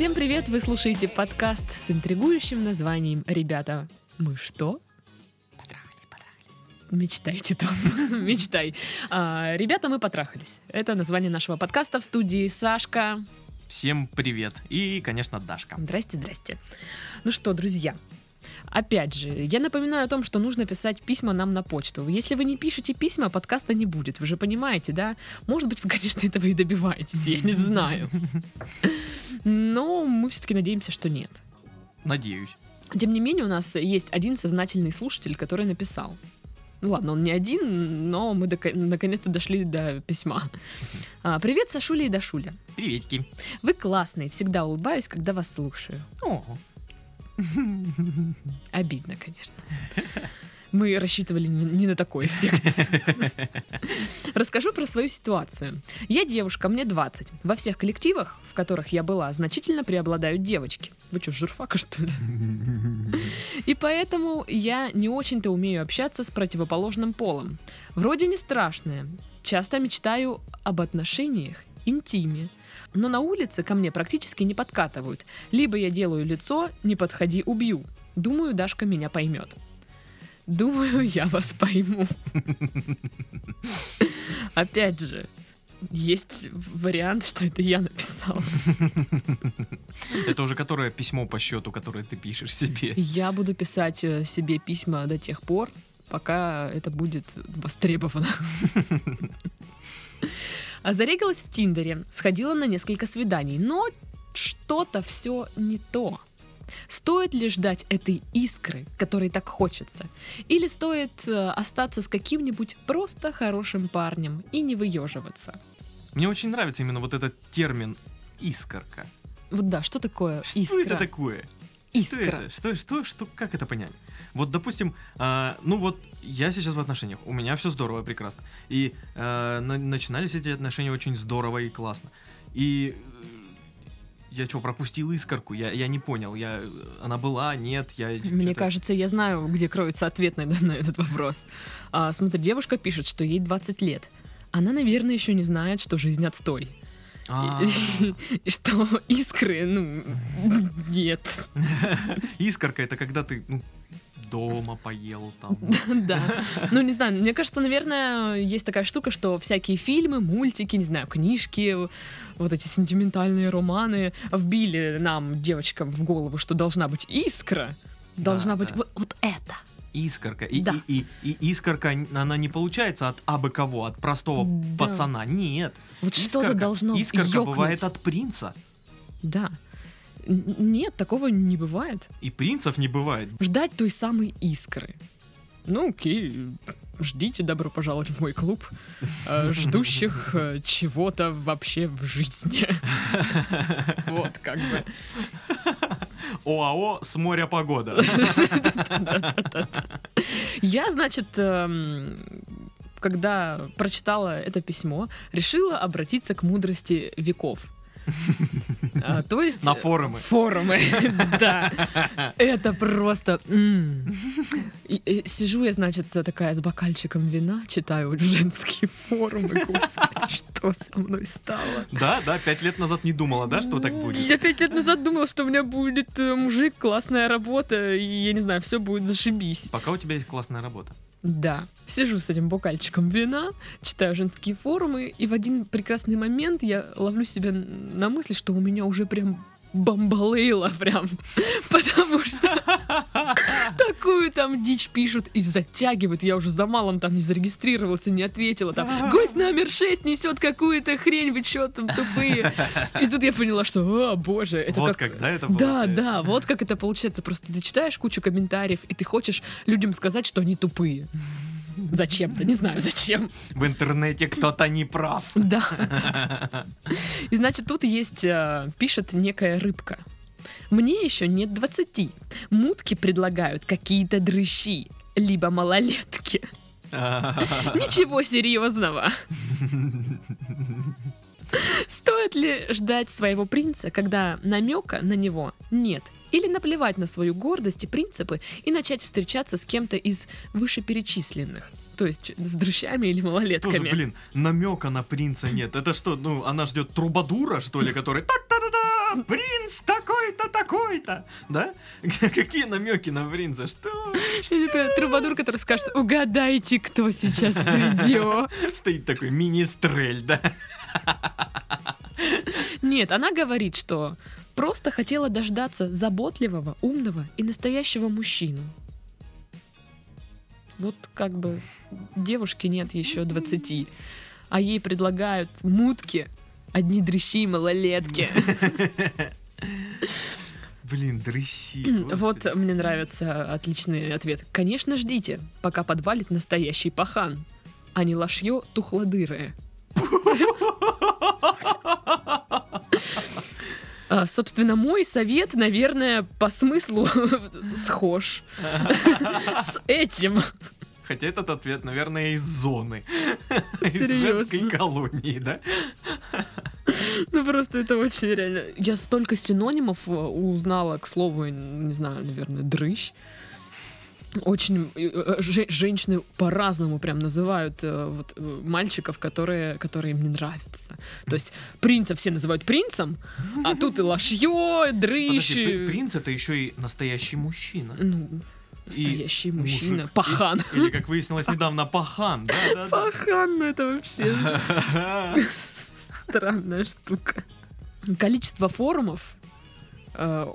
Всем привет! Вы слушаете подкаст с интригующим названием «Ребята, мы что?» Мечтайте там, мечтай. А, ребята, мы потрахались. Это название нашего подкаста в студии Сашка. Всем привет. И, конечно, Дашка. Здрасте, здрасте. Ну что, друзья, Опять же, я напоминаю о том, что нужно писать письма нам на почту. Если вы не пишете письма, подкаста не будет. Вы же понимаете, да? Может быть, вы, конечно, этого и добиваетесь, я не знаю. Но мы все-таки надеемся, что нет. Надеюсь. Тем не менее, у нас есть один сознательный слушатель, который написал. Ну ладно, он не один, но мы дока- наконец-то дошли до письма. А, привет, Сашуля и Дашуля. Приветики. Вы классные, всегда улыбаюсь, когда вас слушаю. О, Обидно, конечно. Мы рассчитывали не, на такой эффект. Расскажу про свою ситуацию. Я девушка, мне 20. Во всех коллективах, в которых я была, значительно преобладают девочки. Вы что, журфака, что ли? И поэтому я не очень-то умею общаться с противоположным полом. Вроде не страшное. Часто мечтаю об отношениях, интиме. Но на улице ко мне практически не подкатывают. Либо я делаю лицо «не подходи, убью». Думаю, Дашка меня поймет. Думаю, я вас пойму. Опять же, есть вариант, что это я написала. это уже которое письмо по счету, которое ты пишешь себе. Я буду писать э, себе письма до тех пор, пока это будет востребовано. А Зарегалась в Тиндере, сходила на несколько свиданий, но что-то все не то. Стоит ли ждать этой искры, которой так хочется? Или стоит э, остаться с каким-нибудь просто хорошим парнем и не выеживаться? Мне очень нравится именно вот этот термин искорка. Вот да, что такое Что искра? это такое? Искра. Что это? Что, что, что, как это понять? Вот, допустим, а, ну вот я сейчас в отношениях, у меня все здорово, прекрасно. И а, на- начинались эти отношения очень здорово и классно. И э, я что, пропустил искорку? Я, я не понял. Я, она была, нет, я... Мне кажется, я знаю, где кроется ответ на, на этот вопрос. А, смотри, девушка пишет, что ей 20 лет. Она, наверное, еще не знает, что жизнь отстой. А, что искры, ну, нет. Искорка это когда ты ну, дома поел там. Да. Ну, не знаю, мне кажется, наверное, есть такая штука, что всякие фильмы, мультики, не знаю, книжки, вот эти сентиментальные романы вбили нам, девочкам, в голову, что должна быть искра. Должна быть вот, вот это. Искорка. И, Да. и, и, и искорка, она не получается от абы кого, от простого Да. пацана. Нет. Вот что-то должно Искорка ёкнуть. бывает от принца. Да. Нет, такого не бывает. И принцев не бывает. Ждать той самой искры. Ну, окей, ждите, добро пожаловать в мой клуб э, ждущих э, чего-то вообще в жизни. Вот, как бы. ОАО с моря погода. Я, значит, эм, когда прочитала это письмо, решила обратиться к мудрости веков. А, То есть... На форумы. Форумы, да. Это просто... Сижу я, значит, такая с бокальчиком вина, читаю женские форумы. Господи, что со мной стало? Да, да, пять лет назад не думала, да, что так будет? Я пять лет назад думала, что у меня будет э, мужик, классная работа, и, я не знаю, все будет зашибись. Пока у тебя есть классная работа. Да. Сижу с этим бокальчиком вина, читаю женские форумы, и в один прекрасный момент я ловлю себя на мысли, что у меня уже прям бомбалейла прям, там дичь пишут и затягивают. Я уже за малым там не зарегистрировался, не ответила. Там гость номер 6 несет какую-то хрень, вы чё там тупые? И тут я поняла, что, о боже, это вот как... как, да, это Да, получается? да, вот как это получается. Просто ты читаешь кучу комментариев, и ты хочешь людям сказать, что они тупые. Зачем-то, не знаю зачем. В интернете кто-то не прав. Да. да. И значит, тут есть, э, пишет некая рыбка. Мне еще нет 20. Мутки предлагают какие-то дрыщи, либо малолетки. Ничего серьезного. Стоит ли ждать своего принца, когда намека на него нет? Или наплевать на свою гордость и принципы и начать встречаться с кем-то из вышеперечисленных? То есть с дрыщами или Тоже, малолетками? блин, намека на принца нет. Это что, ну, она ждет трубадура, что ли, который так Да, принц такой-то, такой-то. Да? Какие намеки на принца? Что? Или это трубадур, который скажет, угадайте, кто сейчас придет. Стоит такой мини-стрель, да? Нет, она говорит, что просто хотела дождаться заботливого, умного и настоящего мужчину. Вот как бы девушке нет еще 20, а ей предлагают мутки, одни дрыщи и малолетки. Блин, дрыщи. Вот мне нравится отличный ответ. Конечно, ждите, пока подвалит настоящий пахан, а не лошье тухлодырое. А, Собственно, мой совет, наверное, по смыслу схож с этим. Хотя этот ответ, наверное, из зоны. Из женской колонии, да? Ну, просто это очень реально. Я столько синонимов э, узнала, к слову, не знаю, наверное, дрыщ. Очень э, э, же- женщины по-разному прям называют вот, мальчиков, которые, которые им не нравятся. То есть принца все называют принцем, а тут и лошье, дрыщ. Подожди, при- и- принц это еще и настоящий мужчина. Ну, настоящий мужчина. мужик. Пахан. Или, или, как выяснилось недавно, пахан. Да, да, да. Пахан, ну это вообще странная штука. Количество форумов э,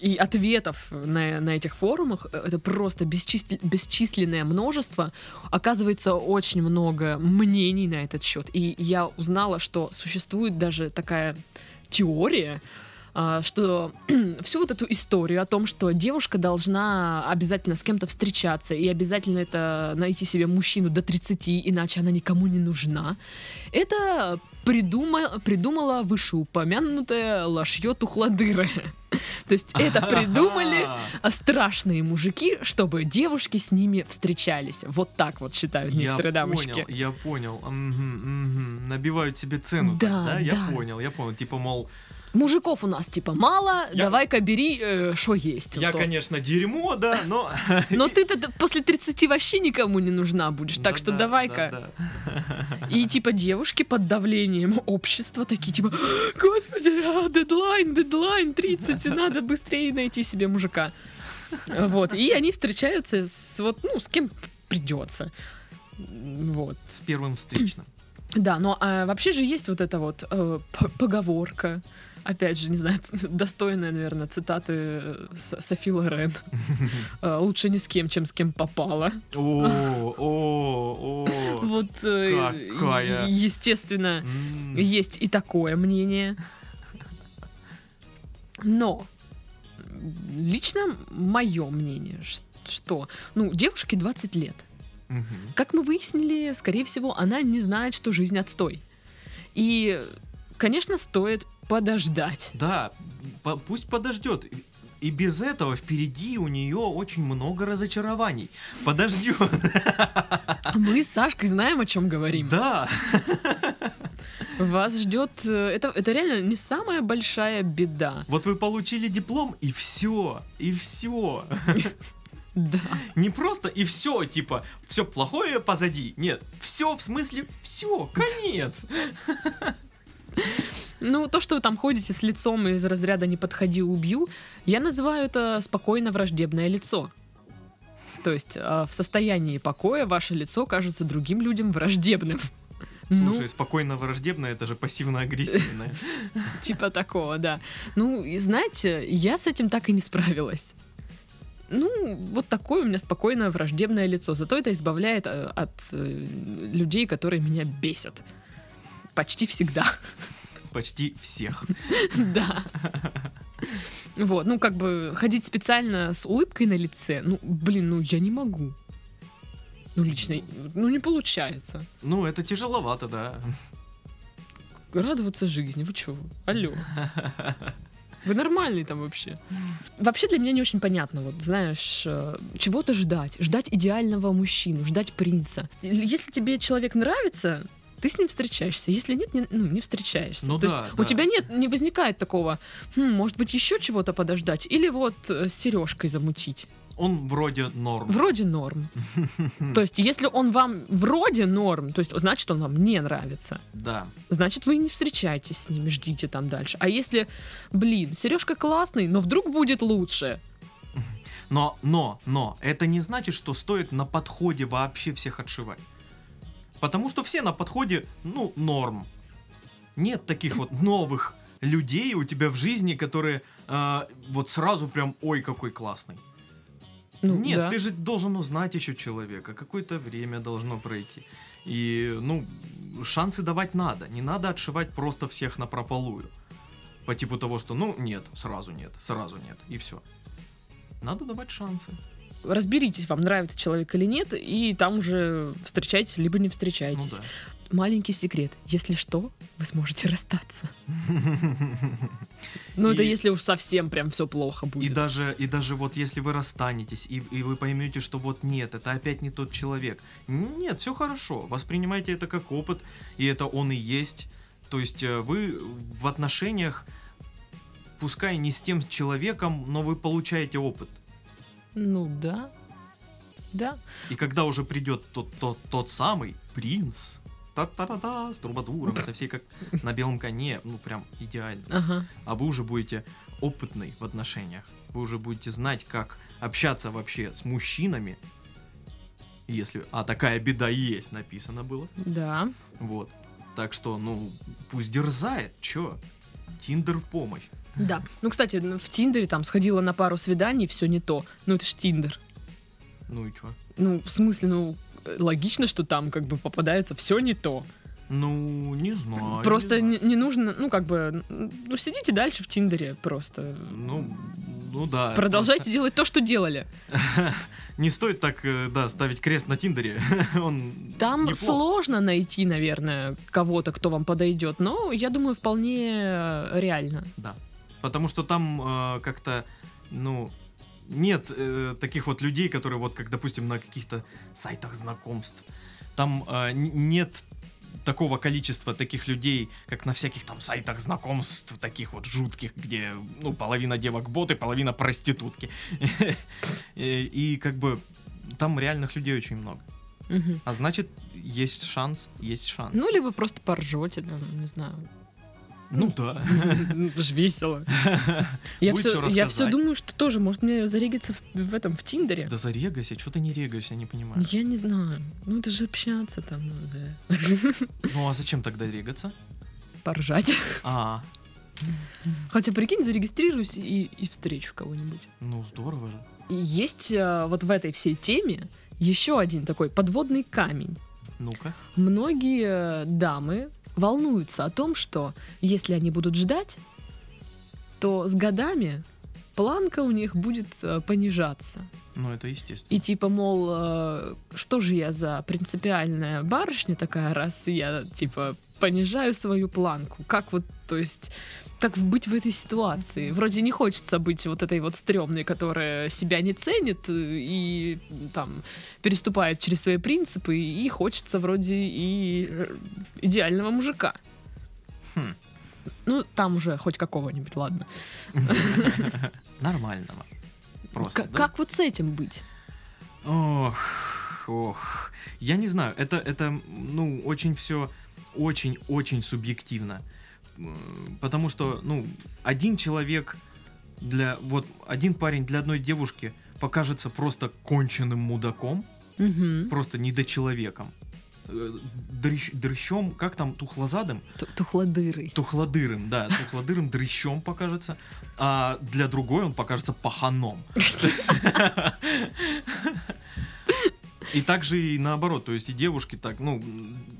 и ответов на, на этих форумах э, это просто бесчисл- бесчисленное множество. Оказывается, очень много мнений на этот счет. И я узнала, что существует даже такая теория, что всю вот эту историю о том, что девушка должна обязательно с кем-то встречаться и обязательно это найти себе мужчину до 30, иначе она никому не нужна, это придума- придумала вышеупомянутая лошье тухлодыры. То есть это придумали а, страшные мужики, чтобы девушки с ними встречались. Вот так вот считают Я некоторые дамочки. понял, я понял. Мгм, мгм. Набивают себе цену. Да, да, я понял, я понял. Типа, мол, Мужиков у нас типа мало, Я- давай-ка бери, что есть. я, Вот конечно, дерьмо, да, но... Но ты-то после 30 вообще никому не нужна будешь, так что Да-да, давай-ка. И типа девушки под давлением общества такие типа, господи, а, дедлайн, дедлайн, 30, и надо быстрее найти себе мужика. Вот, и они встречаются с вот, ну, с кем придется. Вот. С первым встречным. Да, но а, вообще же есть вот эта вот э, поговорка, опять же, не знаю, достойная, наверное, цитаты э, Софи Лорен. Э, Лучше ни с кем, чем с кем попало. О, о, о. Вот, э, Какая. естественно, есть и такое мнение. Но лично мое мнение, что, ну, девушке 20 лет. Как мы выяснили, скорее всего, она не знает, что жизнь отстой. И, конечно, стоит подождать. Да, по- пусть подождет. И без этого впереди у нее очень много разочарований. Подождет. Мы с Сашкой знаем, о чем говорим. Да. Вас ждет... э, Это, это реально не самая большая беда. Вот вы получили диплом, и все. И все. Да. Не просто и все, типа, все плохое позади. Нет, все в смысле все, конец. Ну, то, что вы там ходите с лицом из разряда «не подходи, убью», я называю это спокойно враждебное лицо. То есть э, в состоянии покоя ваше лицо кажется другим людям враждебным. Слушай, спокойно враждебное, это же пассивно-агрессивное. Ну, типа такого, да. Ну, и знаете, я с этим так и не справилась. Ну, вот такое у меня спокойное враждебное лицо. Зато это избавляет э, от э, людей, которые меня бесят. Почти всегда. Почти всех. Да. Вот, ну как бы ходить специально с улыбкой на лице, ну, блин, ну я не могу. Ну, лично, ну не получается. Ну, это тяжеловато, да. Радоваться жизни, вы чё? Алло. Вы нормальный там вообще. Вообще для меня не очень понятно, вот знаешь, э, чего-то ждать. Ждать идеального мужчину, ждать принца. Если тебе человек нравится, ты с ним встречаешься. Если нет, не, ну, не встречаешься. Ну То да, есть да. у тебя нет, не возникает такого, «Хм, может быть, еще чего-то подождать, или вот э, с сережкой замутить. Он вроде норм. Вроде норм. То есть, если он вам вроде норм, то есть, значит, он вам не нравится. Да. Значит, вы не встречаетесь с ним, ждите там дальше. А если, блин, Сережка классный, но вдруг будет лучше. Но, но, но, это не значит, что стоит на подходе вообще всех отшивать. Потому что все на подходе, ну, норм. Нет таких вот новых людей у тебя в жизни, которые а, вот сразу прям, ой, какой классный. Ну, Нет, да. ты же должен узнать еще человека, какое-то время должно пройти. И, ну, шансы давать надо. Не надо отшивать просто всех на прополую. По типу того, что, ну, нет, сразу нет, сразу нет, и все. Надо давать шансы. Разберитесь, вам нравится человек или нет, и там уже встречайтесь, либо не Ну встречайтесь. да. Маленький секрет. Если что, вы сможете расстаться. Ну, это И- если уж совсем прям все плохо И будет. даже, и даже вот если вы расстанетесь, и, и вы поймете, что вот нет, это опять не тот человек. Нет, все хорошо. Воспринимайте это как опыт, и это он и есть. То есть э, вы в отношениях, пускай не с тем человеком, но вы получаете опыт. Ну да. Да. И когда уже придет тот, тот, тот самый принц, та-та-та-та, с трубадуром, со всей как на белом коне, ну прям идеально. Ага. а вы уже будете опытный в отношениях. Вы уже будете знать, как общаться вообще с мужчинами. Если, а такая беда есть, написано было. Да. Вот. Так что, ну, пусть дерзает, чё? Тиндер в помощь. Да. Ну, кстати, в Тиндере там сходила на пару свиданий, все не то. Ну, это ж Тиндер. Ну и чё? Ну, в смысле, ну, логично, что там как бы попадается все не то. Ну, не знаю. просто не не, знаю. не нужно, ну, как бы, ну, сидите дальше в Тиндере просто. Ну, ну да. Продолжайте делать то, что делали. просто Не стоит так, э, да, ставить крест на Тиндере. Он Там неплох. сложно найти, наверное, кого-то, кто вам подойдет, но я думаю, вполне э, реально. Да. Потому что там э, как-то, ну, нет э, таких вот людей, которые вот, как, допустим, на каких-то сайтах знакомств. Там э, нет такого количества таких людей, как на всяких там сайтах знакомств, таких вот жутких, где, ну, половина девок боты, половина проститутки. И и как бы там реальных людей очень много. А значит, есть шанс, есть шанс. Ну, либо просто поржете, там, не знаю. Ну да. Это ж весело. Я все, я все думаю, что тоже, может, мне зарегаться в, в этом, в Тиндере. Да зарегайся, что ты не регаешься, не понимаю. Я не знаю. Ну, это же общаться там надо. Ну а зачем тогда регаться? Поржать. А, Хотя, прикинь, зарегистрируюсь и, и встречу кого-нибудь. ну здорово же. И есть э, вот в этой всей теме еще один такой подводный камень. Ну-ка. Многие дамы волнуются о том, что если они будут ждать, то с годами планка у них будет э, понижаться. Ну это естественно. И типа, мол, э, что же я за принципиальная барышня такая, раз я, типа, понижаю свою планку? Как вот, то есть, как быть в этой ситуации? Вроде не хочется быть вот этой вот стрёмной, которая себя не ценит э, и там переступает через свои принципы, и хочется вроде и э, идеального мужика. Хм. Ну, там уже хоть какого-нибудь, ладно. Нормального. Просто. К- да? Как вот с этим быть? Ох, ох. Я не знаю, это, это, ну, очень все, очень-очень субъективно. М, Потому что, ну, один человек для, вот, один парень для одной девушки покажется просто конченным мудаком, Мгм. просто недочеловеком. Э, дрыщ- дрыщом, как там, тухлозадым? Ту- Тухлодырый. Тухлодырым, да, тухлодырым дрыщом покажется, а для другой он покажется паханом. И также и наоборот, то есть и девушки так, ну,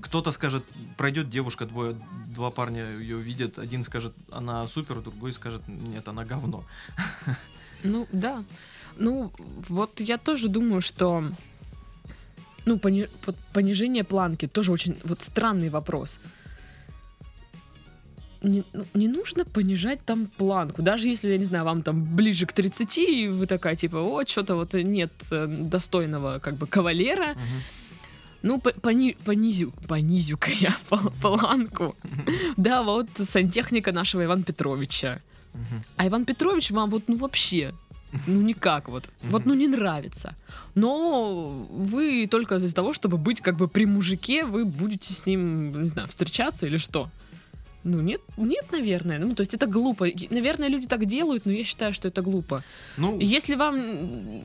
кто-то скажет, пройдет девушка, двое, два парня ее видят, один скажет, она супер, другой скажет, нет, она говно. Ну, да. Ну, вот я тоже думаю, что ну, пони- понижение планки тоже очень вот странный вопрос. Не, ну, не нужно понижать там планку. Даже если, я не знаю, вам там ближе к 30, и вы такая, типа, о, что-то вот нет э, достойного как бы кавалера, Ну, по- пони- понизю, понизю-ка я пл- планку. Да, вот сантехника нашего Ивана Петровича. А Иван Петрович вам вот, ну, вообще, ну, никак вот. Вот, ну, не нравится. Но вы только из-за того, чтобы быть как бы при мужике, вы будете с ним, не знаю, встречаться или что? Ну, нет, нет, наверное. Ну, то есть это глупо. Наверное, люди так делают, но я считаю, что это глупо. Ну, Если вам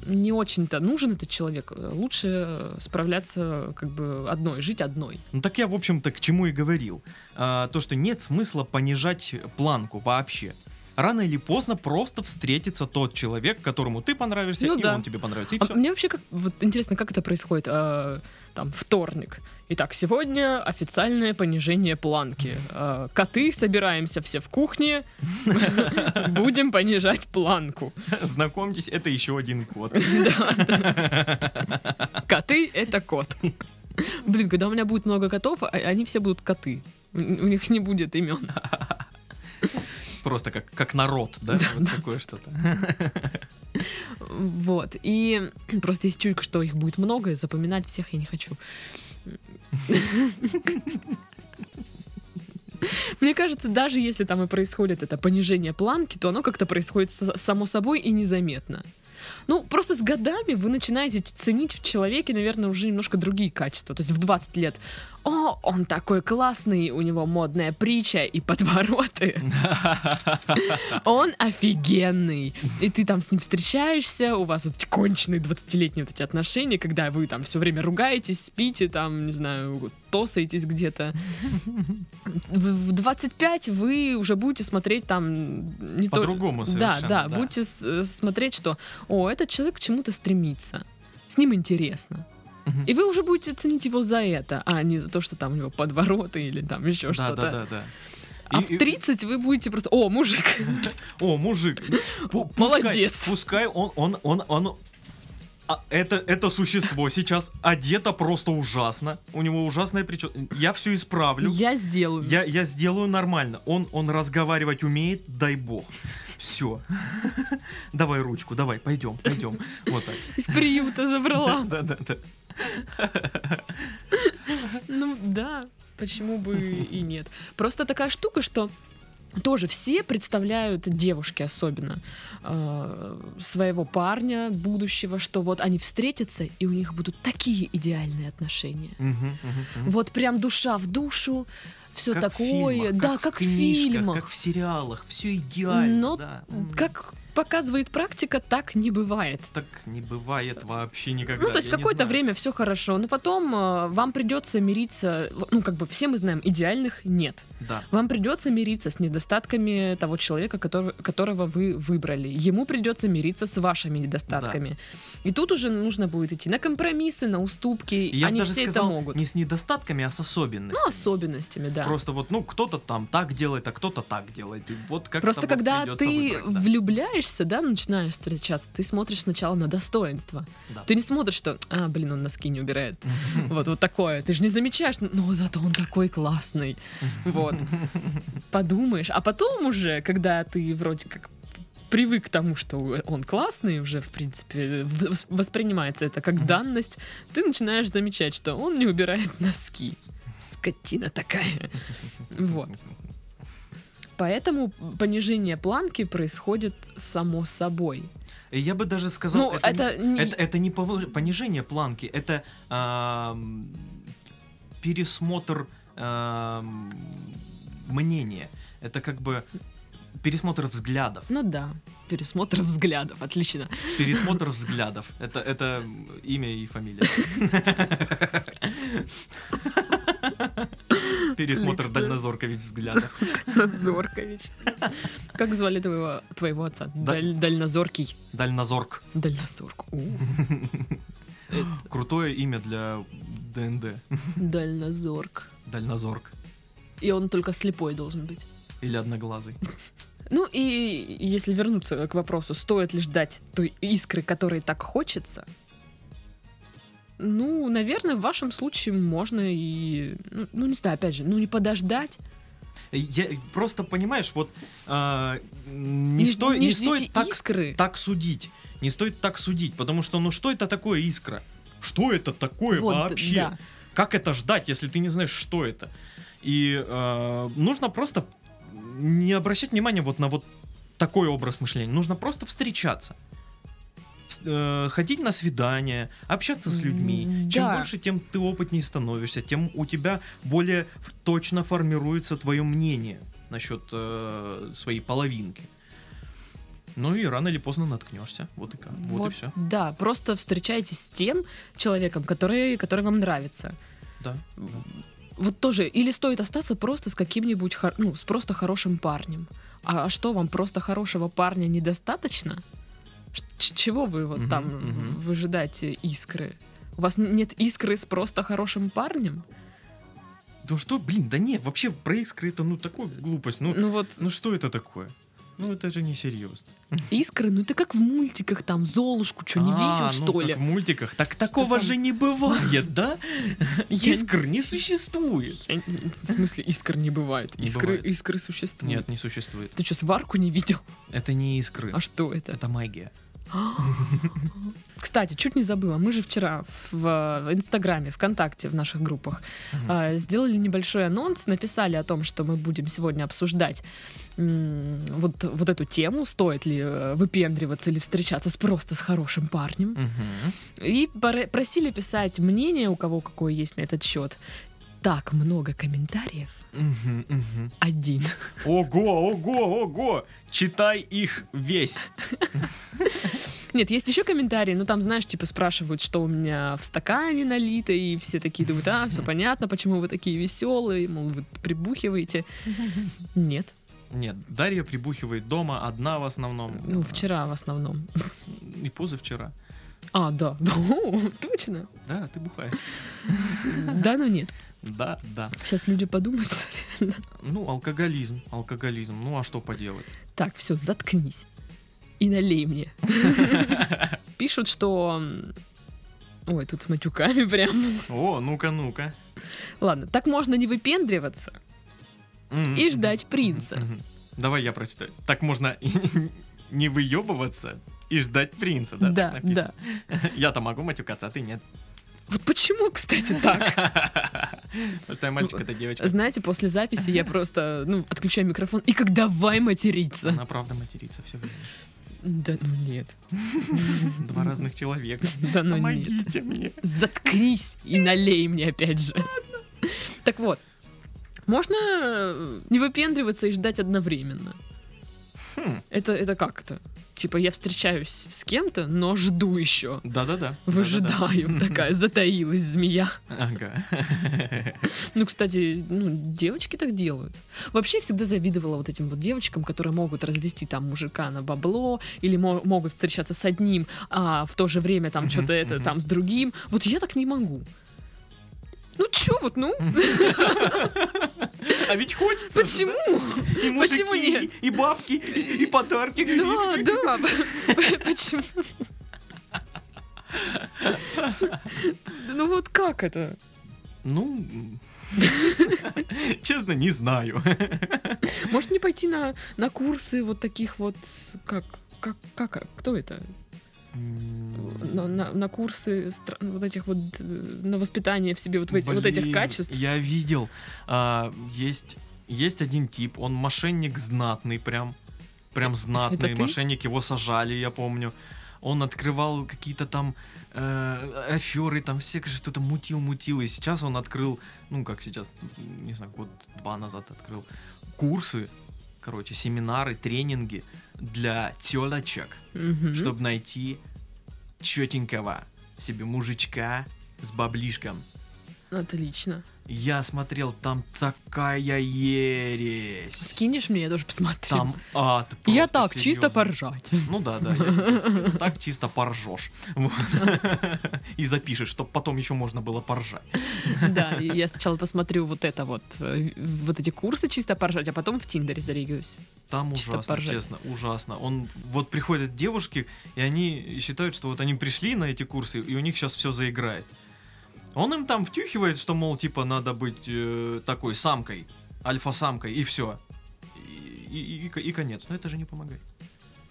не очень-то нужен этот человек, э, лучше справляться как бы одной, жить одной. Ну так я, в общем-то, к чему и говорил. А, то, что нет смысла понижать планку вообще. Рано или поздно просто встретится тот человек, которому ты понравишься, Ну и да. он тебе понравится. И А все. мне вообще как вот интересно, как это происходит? А, там вторник. Итак, сегодня официальное понижение планки. А, коты собираемся все в кухне, будем понижать планку. Знакомьтесь, это еще один да. Коты это кот. Блин, когда у меня будет много котов, а- они все будут коты. У них не будет имен. Просто как, как народ, да? Вот такое что-то. Вот. И просто есть чуйка, что их будет много, и запоминать всех я не хочу. Мне кажется, даже если там и происходит это понижение планки, то оно как-то происходит само собой и незаметно. Ну, просто с годами вы начинаете ценить в человеке, наверное, уже немножко другие качества. То есть в 20 лет, о, он такой классный, у него модная притча и подвороты. Он офигенный. И ты там с ним встречаешься, у вас вот эти конченые 20-летние вот эти отношения, когда вы там все время ругаетесь, спите, там, не знаю, тосаетесь где-то. В в 25 вы уже будете смотреть там не то- По-другому Да, совершенно, да, да. будете с- э, смотреть, что, о, этот человек к чему-то стремится. С ним интересно. Мгм. И вы уже будете ценить его за это, а не за то, что там у него подвороты или там еще Да, что-то. да, да, да. А И- в и- 30 вы будете просто, о, мужик, О, мужик. Молодец. Пускай он, он, он, он, а, это, это существо сейчас одето просто ужасно. У него ужасная прическа. Я все исправлю. я сделаю. Я, я сделаю нормально. Он, он разговаривать умеет, дай бог. Все. Давай ручку, давай, пойдем, пойдем. Вот так. Из приюта забрала. Да, да, да. Ну да, почему бы и нет. Просто такая штука, что тоже все представляют девушки особенно э, своего парня будущего, что вот они встретятся и у них будут такие идеальные отношения. Мгм, мгм, мгм. Вот прям душа в душу, все Как такое, фильмах, да, в как в книжках, фильмах. Как в сериалах, все идеально. Но да. Как показывает практика, так не бывает. Так не бывает вообще никогда. Ну, то есть какое-то время все хорошо, но потом э, вам придется мириться. Ну, как бы все мы знаем, идеальных нет. Да. Вам придется мириться с недостатками того человека, который, которого вы выбрали. Ему придется мириться с вашими недостатками. И тут уже нужно будет идти на компромиссы, на уступки. И Я Они даже все сказал, это могут. не с недостатками, а с особенностями. Ну, особенностями, да. Просто вот, ну, кто-то там так делает, а кто-то так делает. И вот как Просто когда ты влюбляешься, да, начинаешь встречаться, ты смотришь сначала на достоинство. Да. Ты не смотришь, что, а, блин, он носки не убирает. Вот, вот такое. Ты же не замечаешь, но зато он такой классный. Вот. Подумаешь. А потом уже, когда ты вроде как привык к тому, что он классный, уже, в принципе, воспринимается это как данность, ты начинаешь замечать, что он не убирает носки. Скотина такая. Вот. Поэтому понижение планки происходит само собой. Я бы даже сказал, Ну, это, это не, это, это не повы- понижение планки, это ам, пересмотр ам, мнения. Это как бы пересмотр взглядов. Ну да, пересмотр взглядов, отлично. Пересмотр взглядов. Это, это имя и фамилия. Пересмотр дальнозоркович взглядов. Зоркович. Как звали твоего, твоего отца? Да- Даль- дальнозоркий. Дальнозорк. Дальнозорк. Это Крутое имя для ДНД. Дальнозорк. Дальнозорк. И он только слепой должен быть. Или одноглазый. Ну и если вернуться к вопросу, стоит ли ждать той искры, которой так хочется, ну, наверное, в вашем случае можно и, ну, ну, не знаю, опять же, ну не подождать, Я просто понимаешь, вот а, не, не, сто- не не стоит так, искры. так судить. Не стоит так судить, потому что ну что это такое искра? Что это такое Вот, вообще? да. как это ждать, если ты не знаешь, что это? И э, нужно просто не обращать внимания вот на вот такой образ мышления. Нужно просто встречаться. Э, ходить на свидания, общаться с людьми. М, Чем да. больше, тем ты опытнее становишься, тем у тебя более точно формируется твое мнение насчет э, своей половинки. Ну и рано или поздно наткнешься. Вот и как. Вот, и все. Да, просто встречайтесь с тем человеком, который, который вам нравится. Да. Вот тоже, или стоит остаться просто с каким-нибудь, ну, с просто хорошим парнем. А, а что, вам просто хорошего парня недостаточно? Чего вы вот Мгм, там мгм. выжидаете искры? У вас нет искры с просто хорошим парнем? Ну что, блин, да нет, вообще про искры это ну такая глупость. Ну, Ну вот, ну что это такое? Ну это же не серьезно. искры, ну это как в мультиках, там, Золушку, что, не А, видел, ну, что как ли? в мультиках. Так такого же не бывает, да? Искр не существует. В смысле, искр не бывает? Искры, искры существуют. Нет, не существует. Ты что, сварку не видел? Это не искры. А что это? Это магия. Кстати, чуть не забыла. Мы же вчера в, Инстаграме, ВКонтакте, в наших группах а, сделали небольшой анонс, написали о том, что мы будем сегодня обсуждать вот, вот эту тему, стоит ли э, выпендриваться или встречаться с просто с хорошим парнем. И просили писать мнение, у кого какое есть на этот счет. Так много комментариев. Один. Ого, ого, ого! Читай их весь. Нет, есть еще комментарии, но там, знаешь, типа спрашивают, что у меня в стакане налито, и все такие думают, а, все понятно, почему вы такие веселые, мол, вы прибухиваете. Нет. Нет, Дарья прибухивает дома, одна в основном. Ну, вчера в основном. И позавчера. А, да. О, Точно. Да, ты бухаешь. Да, но нет. Да, да. Сейчас люди подумают. Ну, алкоголизм, алкоголизм. Ну, а что поделать? Так, все, заткнись. И налей мне. Пишут, что... Ой, тут с матюками прям. О, ну-ка, ну-ка. Ладно, так можно не выпендриваться и ждать принца. Давай я прочитаю. Так можно не выебываться и ждать принца, да? Да, да. Я-то могу матюкаться, а ты нет. Вот почему, кстати, так? Это мальчик, это девочка. Знаете, после записи я просто, ну, отключаю микрофон и как давай материться. Она правда матерится все время. Да ну нет. Два разных человека. Да ну нет. Помогите мне. Заткнись и налей мне опять же. Так вот, можно не выпендриваться и ждать одновременно. Хм. Это, это как это? Типа я встречаюсь с кем-то, но жду еще. Да-да-да. Выжидаю, Да-да-да. такая затаилась змея. Ага. Ну, кстати, ну, девочки так делают. Вообще всегда завидовала вот этим вот девочкам, которые могут развести там мужика на бабло, или мо- могут встречаться с одним, а в то же время там что-то это там с другим. Вот я так не могу. Ну чё вот, ну? А ведь хочется. Почему? И мужики, Почему нет? и- бабки, и подарки. Да, да. Почему? Ну вот как это? Ну, честно, не знаю. Может не пойти на, на курсы вот таких вот, как, как, как, кто это? На, на- на курсы стра- вот этих вот, э, на воспитание в себе вот, в эти- вот этих Блин, качеств. Я видел. а, есть, есть один тип, он мошенник знатный прям. Прям знатный мошенник, его сажали, я помню. Он открывал какие-то там э, аферы, там все что-то мутил, мутил. И сейчас он открыл, ну как сейчас, не знаю, год-два назад открыл курсы, короче, семинары, тренинги для телочек Мгм. чтобы найти четенького себе мужичка с баблишком. Отлично. Я смотрел, там такая ересь. Скинешь мне, я тоже посмотрю. Там ад я просто так, чисто серьезно. поржать. Ну да, да, я так чисто поржешь. И запишешь, чтобы потом еще можно было поржать. Да, я сначала посмотрю вот это вот, э, вот эти курсы чисто поржать, а потом в Тиндере зарегаюсь. Там Чисто ужасно, поржать. честно, ужасно. Он вот приходят девушки, и они считают, что вот они пришли на эти курсы, и у них сейчас все заиграет. Он им там втюхивает, что, мол, типа, надо быть э, такой самкой, альфа-самкой, и все. И, и- и- и конец. Но это же не помогает.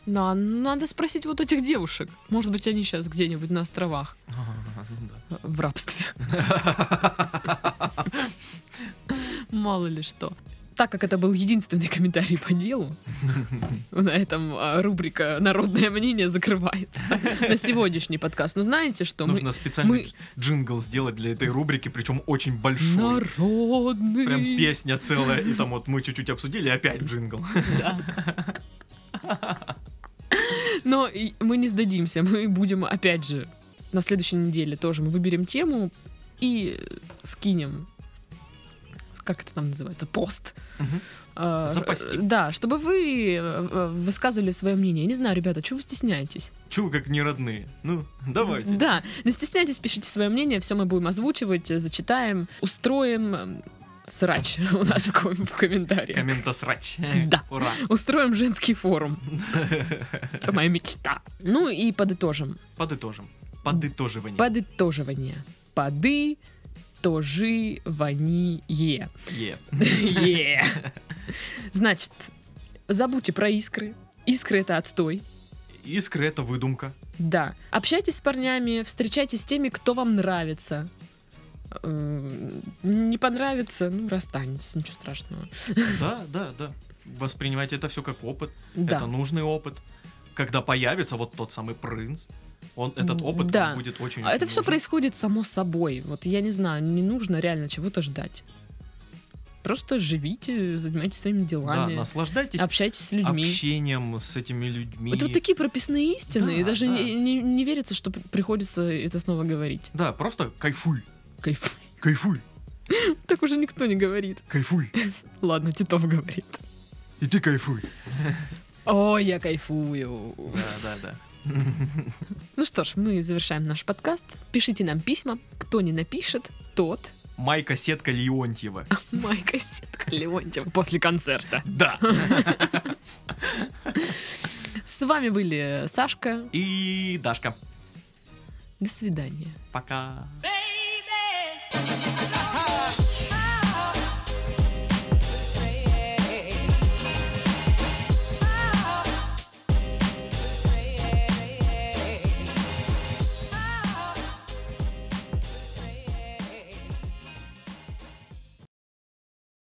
На, надо спросить вот этих девушек. Может быть, они сейчас где-нибудь на островах. Ну да. в рабстве. Мало ли что. Так как это был единственный комментарий по делу, на этом а, рубрика «Народное мнение» закрывается на сегодняшний подкаст. Ну, знаете что? Нужно специальный джингл сделать для этой рубрики, причем очень большой. Народный. Прям песня целая, и там вот мы чуть-чуть обсудили, опять джингл. Но мы не сдадимся, мы будем опять же на следующей неделе тоже мы выберем тему и скинем, как это там называется, пост. Мгм. А, Запостим. Да, чтобы вы э, высказывали свое мнение. Я не знаю, ребята, чего вы стесняетесь? Чего как не родные? Ну, давайте. Да, не стесняйтесь, пишите свое мнение, все мы будем озвучивать, э, зачитаем, устроим м, срач у нас в ком- в комментариях. Коммента срач. Да. Ура. Устроим женский форум. Это моя мечта. Ну и подытожим. Подытожим. Подытоживание. Подытоживание. Поды тоживание. Е. Е. Значит, забудьте про искры. Искры это отстой. Искры это выдумка. Да. Общайтесь с парнями, встречайтесь с теми, кто вам нравится. М, Не понравится, ну, расстанетесь, ничего страшного. Да, да, да. Воспринимайте это все как опыт. Да. Это нужный опыт. Когда появится вот тот самый принц, он, этот опыт Да. будет очень А это все нужен. происходит само собой. Вот я не знаю, не нужно реально чего-то ждать. Просто живите, занимайтесь своими Да, делами, наслаждайтесь общайтесь с людьми. общением с этими людьми. Это вот такие прописные истины, Да, и даже да. не, не- не верится, что приходится это снова говорить. Да, просто кайфуй, Кайф. кайфуй, Так уже никто не говорит. кайфуй. Ладно, Титов говорит. И ты кайфуй. О, я кайфую. Да, да, да. Ну что ж, мы завершаем наш подкаст. Пишите нам письма. Кто не напишет, тот Майка Сетка Леонтьева. Майка Сетка Леонтьева после концерта. Да. С вами были Сашка. И Дашка. До свидания. Пока.